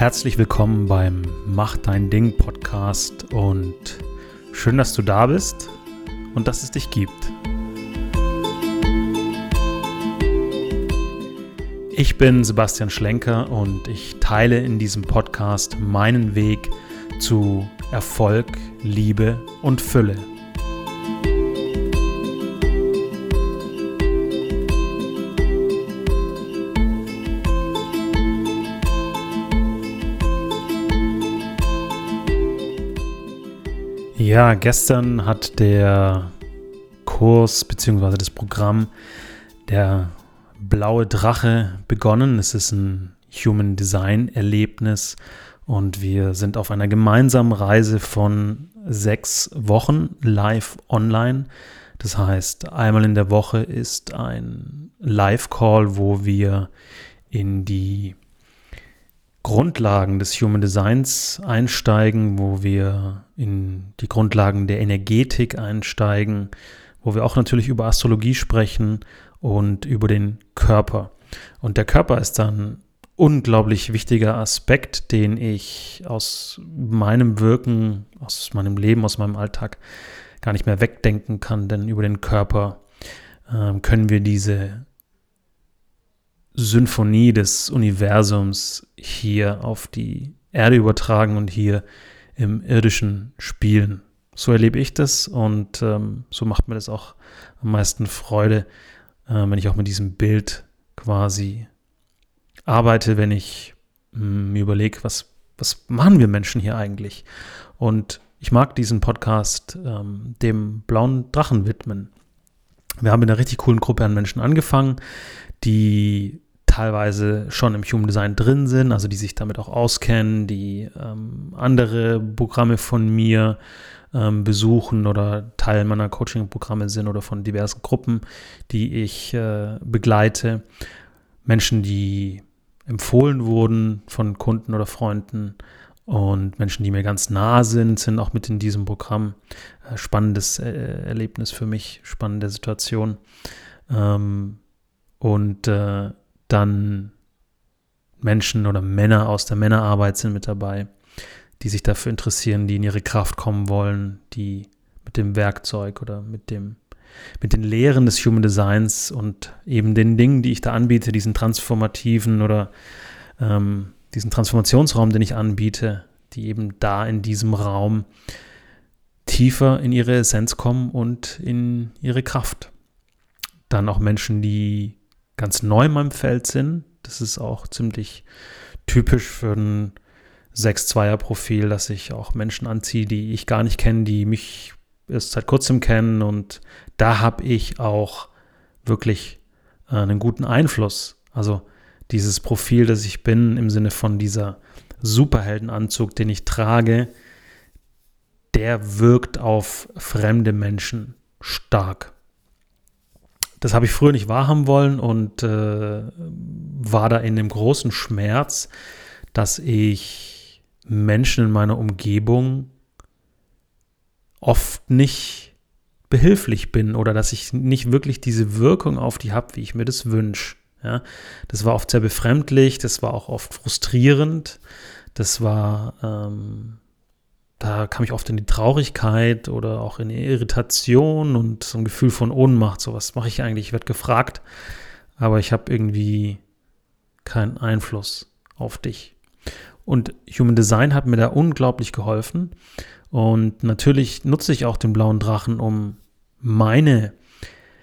Herzlich willkommen beim Mach dein Ding Podcast und schön, dass du da bist und dass es dich gibt. Ich bin Sebastian Schlenker und ich teile in diesem Podcast meinen Weg zu Erfolg, Liebe und Fülle. Ja, gestern hat der Kurs bzw. das Programm der blaue Drache begonnen. Es ist ein Human Design Erlebnis und wir sind auf einer gemeinsamen Reise von sechs Wochen live online. Das heißt, einmal in der Woche ist ein Live-Call, wo wir in die Grundlagen des Human Designs einsteigen, wo wir in die Grundlagen der Energetik einsteigen, wo wir auch natürlich über Astrologie sprechen und über den Körper. Und der Körper ist dann unglaublich wichtiger Aspekt, den ich aus meinem Wirken, aus meinem Leben, aus meinem Alltag gar nicht mehr wegdenken kann, denn über den Körper äh, können wir diese Symphonie des Universums hier auf die Erde übertragen und hier im irdischen spielen. So erlebe ich das und ähm, so macht mir das auch am meisten Freude, äh, wenn ich auch mit diesem Bild quasi arbeite, wenn ich hm, mir überlege, was, was machen wir Menschen hier eigentlich? Und ich mag diesen Podcast ähm, dem blauen Drachen widmen. Wir haben in einer richtig coolen Gruppe an Menschen angefangen, die teilweise schon im Human Design drin sind, also die sich damit auch auskennen, die ähm, andere Programme von mir ähm, besuchen oder Teil meiner Coaching-Programme sind oder von diversen Gruppen, die ich äh, begleite. Menschen, die empfohlen wurden von Kunden oder Freunden und Menschen, die mir ganz nah sind, sind auch mit in diesem Programm. Äh, spannendes äh, Erlebnis für mich, spannende Situation. Ähm, und äh, dann Menschen oder Männer aus der Männerarbeit sind mit dabei, die sich dafür interessieren, die in ihre Kraft kommen wollen, die mit dem Werkzeug oder mit dem mit den Lehren des Human Designs und eben den Dingen, die ich da anbiete, diesen transformativen oder ähm, diesen Transformationsraum, den ich anbiete, die eben da in diesem Raum tiefer in ihre Essenz kommen und in ihre Kraft. Dann auch Menschen, die ganz neu in meinem Feld sind. Das ist auch ziemlich typisch für ein 6-2er-Profil, dass ich auch Menschen anziehe, die ich gar nicht kenne, die mich erst seit kurzem kennen. Und da habe ich auch wirklich äh, einen guten Einfluss. Also dieses Profil, das ich bin, im Sinne von dieser Superheldenanzug, den ich trage, der wirkt auf fremde Menschen stark. Das habe ich früher nicht wahrhaben wollen und äh, war da in dem großen Schmerz, dass ich Menschen in meiner Umgebung oft nicht behilflich bin oder dass ich nicht wirklich diese Wirkung auf die habe, wie ich mir das wünsche. Ja, das war oft sehr befremdlich, das war auch oft frustrierend, das war ähm, da kam ich oft in die Traurigkeit oder auch in die Irritation und so ein Gefühl von Ohnmacht. So, was mache ich eigentlich? Ich werde gefragt, aber ich habe irgendwie keinen Einfluss auf dich. Und Human Design hat mir da unglaublich geholfen. Und natürlich nutze ich auch den blauen Drachen, um meine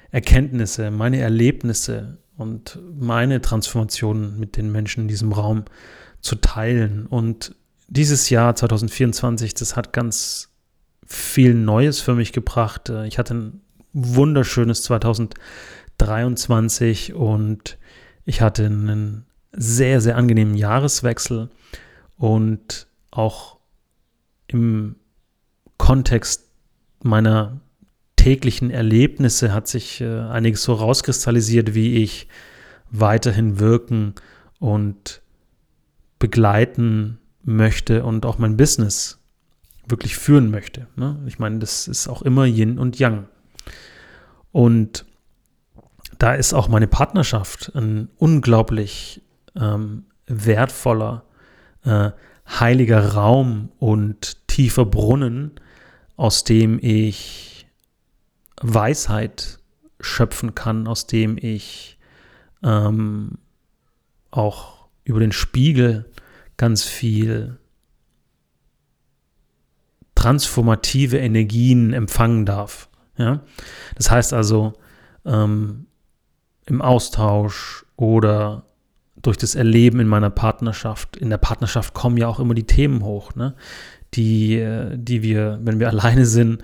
Erkenntnisse, meine Erlebnisse und meine Transformationen mit den Menschen in diesem Raum zu teilen. Und dieses Jahr 2024, das hat ganz viel Neues für mich gebracht. Äh, ich hatte ein wunderschönes 2023 und ich hatte einen sehr, sehr angenehmen Jahreswechsel und auch im Kontext meiner täglichen Erlebnisse hat sich äh, einiges so rauskristallisiert, wie ich weiterhin wirken und begleiten möchte und auch mein Business wirklich führen möchte. Ne? Ich meine, das ist auch immer Yin und Yang. Und da ist auch meine Partnerschaft ein unglaublich ähm, wertvoller äh, heiliger Raum und tiefer Brunnen, aus dem ich Weisheit schöpfen kann, aus dem ich ähm, auch über den Spiegel ganz viel transformative Energien empfangen darf. Ja? Das heißt also, ähm, im Austausch oder durch das Erleben in meiner Partnerschaft. In der Partnerschaft kommen ja auch immer die Themen hoch, ne? die, äh, die wir, wenn wir alleine sind,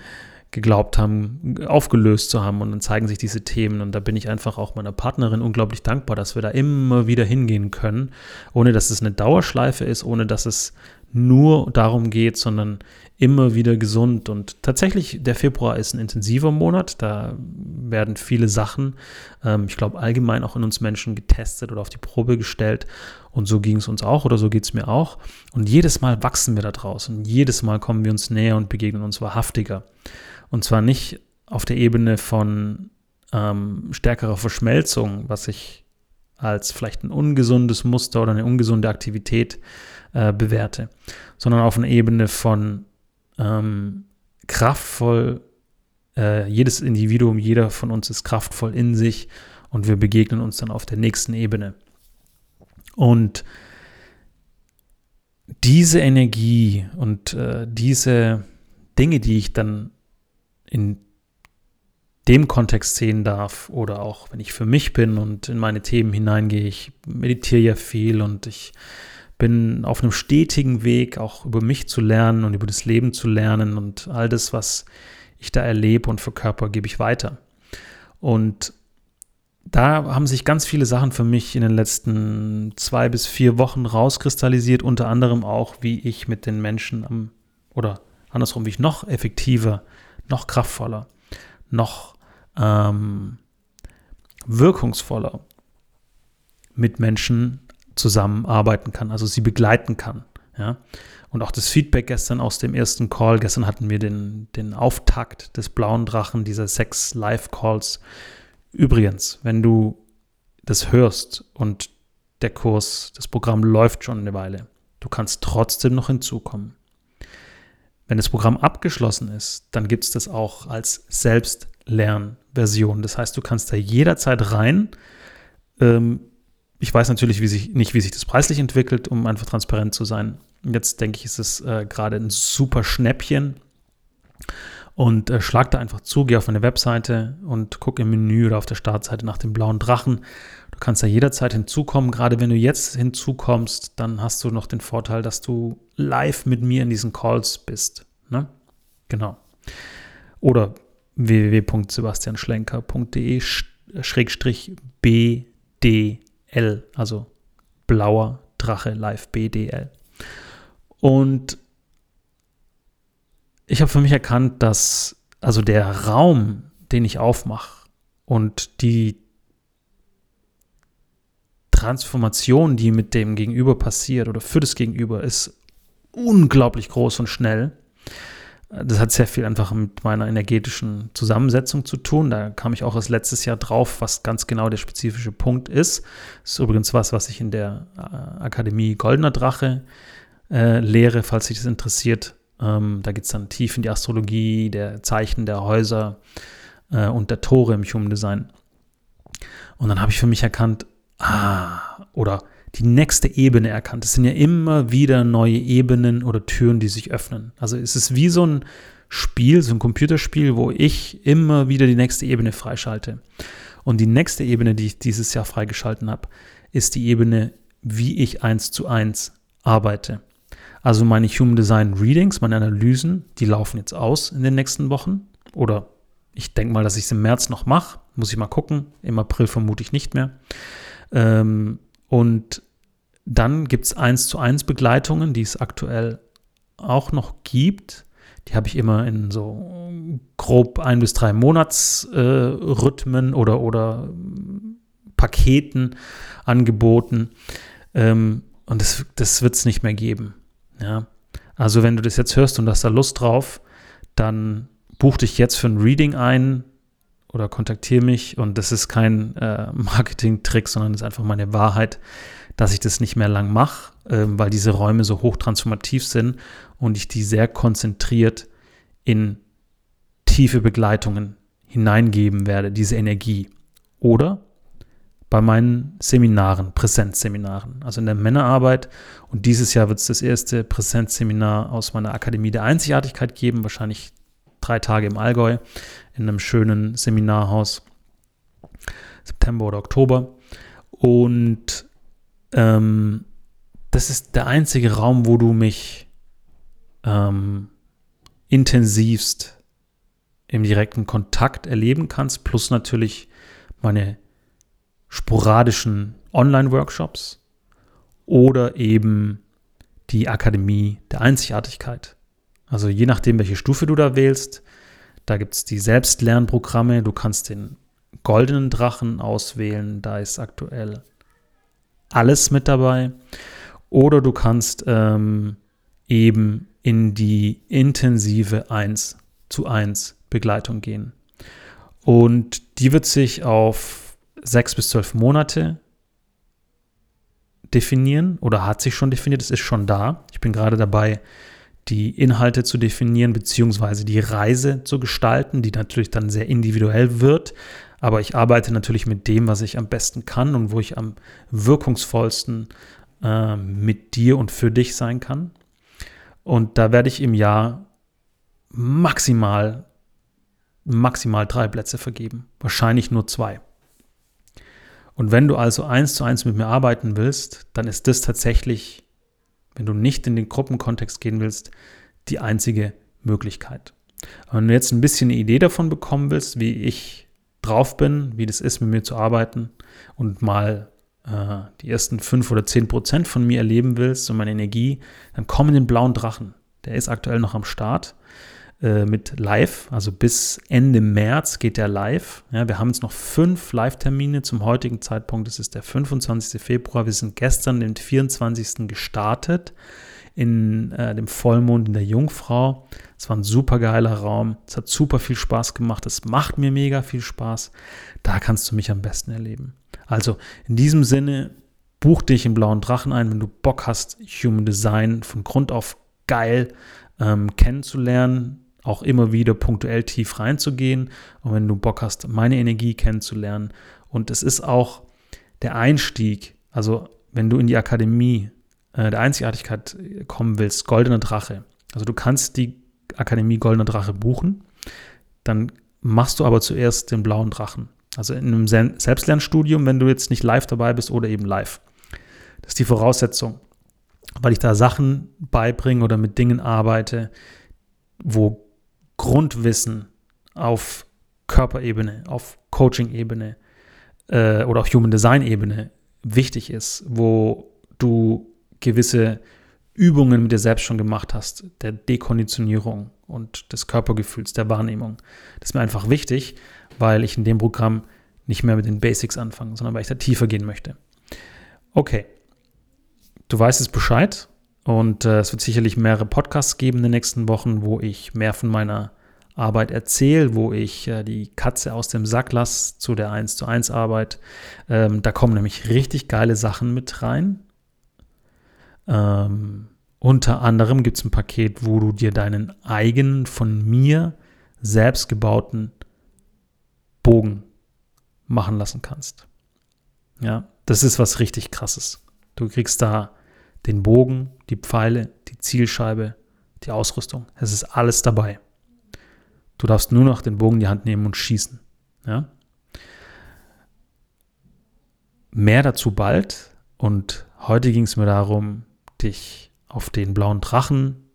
geglaubt haben, aufgelöst zu haben. Und dann zeigen sich diese Themen. Und da bin ich einfach auch meiner Partnerin unglaublich dankbar, dass wir da immer wieder hingehen können, ohne dass es eine Dauerschleife ist, ohne dass es nur darum geht, sondern immer wieder gesund. Und tatsächlich, der Februar ist ein intensiver Monat. Da werden viele Sachen, ähm, ich glaube, allgemein auch in uns Menschen getestet oder auf die Probe gestellt. Und so ging es uns auch oder so geht es mir auch. Und jedes Mal wachsen wir da draußen. Jedes Mal kommen wir uns näher und begegnen uns wahrhaftiger. Und zwar nicht auf der Ebene von ähm, stärkerer Verschmelzung, was ich als vielleicht ein ungesundes Muster oder eine ungesunde Aktivität äh, bewerte, sondern auf einer Ebene von ähm, kraftvoll, äh, jedes Individuum, jeder von uns ist kraftvoll in sich und wir begegnen uns dann auf der nächsten Ebene. Und diese Energie und äh, diese Dinge, die ich dann in dem Kontext sehen darf oder auch wenn ich für mich bin und in meine Themen hineingehe, ich meditiere ja viel und ich bin auf einem stetigen Weg, auch über mich zu lernen und über das Leben zu lernen und all das, was ich da erlebe und verkörper, gebe ich weiter. Und da haben sich ganz viele Sachen für mich in den letzten zwei bis vier Wochen rauskristallisiert, unter anderem auch, wie ich mit den Menschen am, oder andersrum, wie ich noch effektiver, noch kraftvoller, noch ähm, wirkungsvoller mit Menschen zusammenarbeiten kann, also sie begleiten kann. Ja? Und auch das Feedback gestern aus dem ersten Call, gestern hatten wir den, den Auftakt des blauen Drachen, dieser sechs Live-Calls. Übrigens, wenn du das hörst und der Kurs, das Programm läuft schon eine Weile, du kannst trotzdem noch hinzukommen. Wenn das Programm abgeschlossen ist, dann gibt es das auch als Selbstlernversion. Das heißt, du kannst da jederzeit rein. Ähm, ich weiß natürlich wie sich, nicht, wie sich das preislich entwickelt, um einfach transparent zu sein. Jetzt denke ich, ist es äh, gerade ein super Schnäppchen. Und äh, schlag da einfach zu, geh auf meine Webseite und guck im Menü oder auf der Startseite nach dem blauen Drachen. Du kannst da jederzeit hinzukommen. Gerade wenn du jetzt hinzukommst, dann hast du noch den Vorteil, dass du live mit mir in diesen Calls bist. Ne? Genau. Oder www.sebastianschlenker.de-bd L, also blauer Drache Live BDL. Und ich habe für mich erkannt, dass also der Raum, den ich aufmache und die Transformation, die mit dem Gegenüber passiert oder für das Gegenüber, ist unglaublich groß und schnell. Das hat sehr viel einfach mit meiner energetischen Zusammensetzung zu tun. Da kam ich auch erst letztes Jahr drauf, was ganz genau der spezifische Punkt ist. Das ist übrigens was, was ich in der äh, Akademie Goldener Drache äh, lehre, falls sich das interessiert. Ähm, da geht es dann tief in die Astrologie, der Zeichen der Häuser äh, und der Tore im Human Design. Und dann habe ich für mich erkannt, ah, oder die nächste Ebene erkannt. Es sind ja immer wieder neue Ebenen oder Türen, die sich öffnen. Also es ist wie so ein Spiel, so ein Computerspiel, wo ich immer wieder die nächste Ebene freischalte. Und die nächste Ebene, die ich dieses Jahr freigeschalten habe, ist die Ebene, wie ich eins zu eins arbeite. Also meine Human Design Readings, meine Analysen, die laufen jetzt aus in den nächsten Wochen. Oder ich denke mal, dass ich es im März noch mache. Muss ich mal gucken. Im April vermute ich nicht mehr. Ähm, und dann gibt es eins zu eins Begleitungen, die es aktuell auch noch gibt. Die habe ich immer in so grob ein bis drei Monatsrhythmen äh, oder, oder Paketen angeboten. Ähm, und das, das wird es nicht mehr geben. Ja? Also wenn du das jetzt hörst und hast da Lust drauf, dann buch dich jetzt für ein Reading ein oder kontaktiere mich. Und das ist kein äh, Marketing-Trick, sondern ist einfach meine Wahrheit, dass ich das nicht mehr lang mache, äh, weil diese Räume so hochtransformativ sind und ich die sehr konzentriert in tiefe Begleitungen hineingeben werde, diese Energie. Oder bei meinen Seminaren, Präsenzseminaren, also in der Männerarbeit. Und dieses Jahr wird es das erste Präsenzseminar aus meiner Akademie der Einzigartigkeit geben, wahrscheinlich drei Tage im Allgäu in einem schönen Seminarhaus, September oder Oktober. Und ähm, das ist der einzige Raum, wo du mich ähm, intensivst im direkten Kontakt erleben kannst, plus natürlich meine sporadischen Online-Workshops oder eben die Akademie der Einzigartigkeit. Also je nachdem, welche Stufe du da wählst, da gibt es die Selbstlernprogramme, du kannst den goldenen Drachen auswählen, da ist aktuell alles mit dabei. Oder du kannst ähm, eben in die intensive 1 zu 1 Begleitung gehen. Und die wird sich auf sechs bis zwölf Monate definieren oder hat sich schon definiert, es ist schon da. Ich bin gerade dabei, die Inhalte zu definieren, beziehungsweise die Reise zu gestalten, die natürlich dann sehr individuell wird. Aber ich arbeite natürlich mit dem, was ich am besten kann und wo ich am wirkungsvollsten äh, mit dir und für dich sein kann. Und da werde ich im Jahr maximal, maximal drei Plätze vergeben. Wahrscheinlich nur zwei. Und wenn du also eins zu eins mit mir arbeiten willst, dann ist das tatsächlich, wenn du nicht in den Gruppenkontext gehen willst, die einzige Möglichkeit. wenn du jetzt ein bisschen eine Idee davon bekommen willst, wie ich drauf bin, wie das ist, mit mir zu arbeiten und mal äh, die ersten fünf oder zehn Prozent von mir erleben willst und meine Energie, dann komm in den blauen Drachen. Der ist aktuell noch am Start äh, mit live, also bis Ende März geht der live. Ja, wir haben jetzt noch fünf Live-Termine zum heutigen Zeitpunkt. Das ist der 25. Februar. Wir sind gestern, den 24. gestartet in äh, dem Vollmond in der Jungfrau. Es war ein super geiler Raum. Es hat super viel Spaß gemacht. Es macht mir mega viel Spaß. Da kannst du mich am besten erleben. Also in diesem Sinne, buch dich im blauen Drachen ein, wenn du Bock hast, Human Design von Grund auf geil ähm, kennenzulernen, auch immer wieder punktuell tief reinzugehen und wenn du Bock hast, meine Energie kennenzulernen. Und es ist auch der Einstieg, also wenn du in die Akademie äh, der Einzigartigkeit kommen willst, Goldener Drache. Also du kannst die Akademie Goldener Drache buchen, dann machst du aber zuerst den blauen Drachen. Also in einem Selbstlernstudium, wenn du jetzt nicht live dabei bist oder eben live. Das ist die Voraussetzung, weil ich da Sachen beibringe oder mit Dingen arbeite, wo Grundwissen auf Körperebene, auf Coaching-Ebene äh, oder auch Human Design-Ebene wichtig ist, wo du gewisse Übungen mit dir selbst schon gemacht hast, der Dekonditionierung und des Körpergefühls, der Wahrnehmung. Das ist mir einfach wichtig, weil ich in dem Programm nicht mehr mit den Basics anfange, sondern weil ich da tiefer gehen möchte. Okay, du weißt es Bescheid und äh, es wird sicherlich mehrere Podcasts geben in den nächsten Wochen, wo ich mehr von meiner Arbeit erzähle, wo ich äh, die Katze aus dem Sack lasse zu der 1 zu 1 Arbeit. Ähm, da kommen nämlich richtig geile Sachen mit rein. Ähm, unter anderem gibt es ein Paket, wo du dir deinen eigenen, von mir selbst gebauten Bogen machen lassen kannst. Ja, das ist was richtig krasses. Du kriegst da den Bogen, die Pfeile, die Zielscheibe, die Ausrüstung. Es ist alles dabei. Du darfst nur noch den Bogen in die Hand nehmen und schießen. Ja? Mehr dazu bald. Und heute ging es mir darum, dich auf den blauen Drachen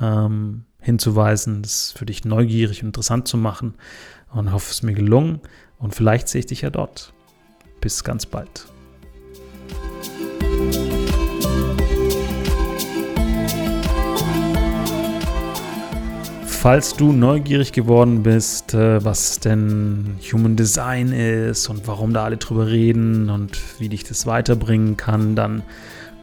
ähm, hinzuweisen, das für dich neugierig und interessant zu machen. Und hoffe, es ist mir gelungen. Und vielleicht sehe ich dich ja dort. Bis ganz bald. Falls du neugierig geworden bist, äh, was denn Human Design ist und warum da alle drüber reden und wie dich das weiterbringen kann, dann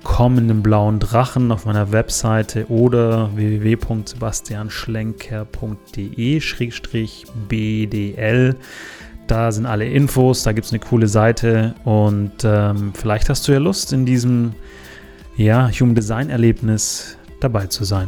komm in den blauen Drachen auf meiner Webseite oder www.sebastianschlenker.de-bdl. Da sind alle Infos, da gibt es eine coole Seite und ähm, vielleicht hast du ja Lust, in diesem ja, Human Design Erlebnis dabei zu sein.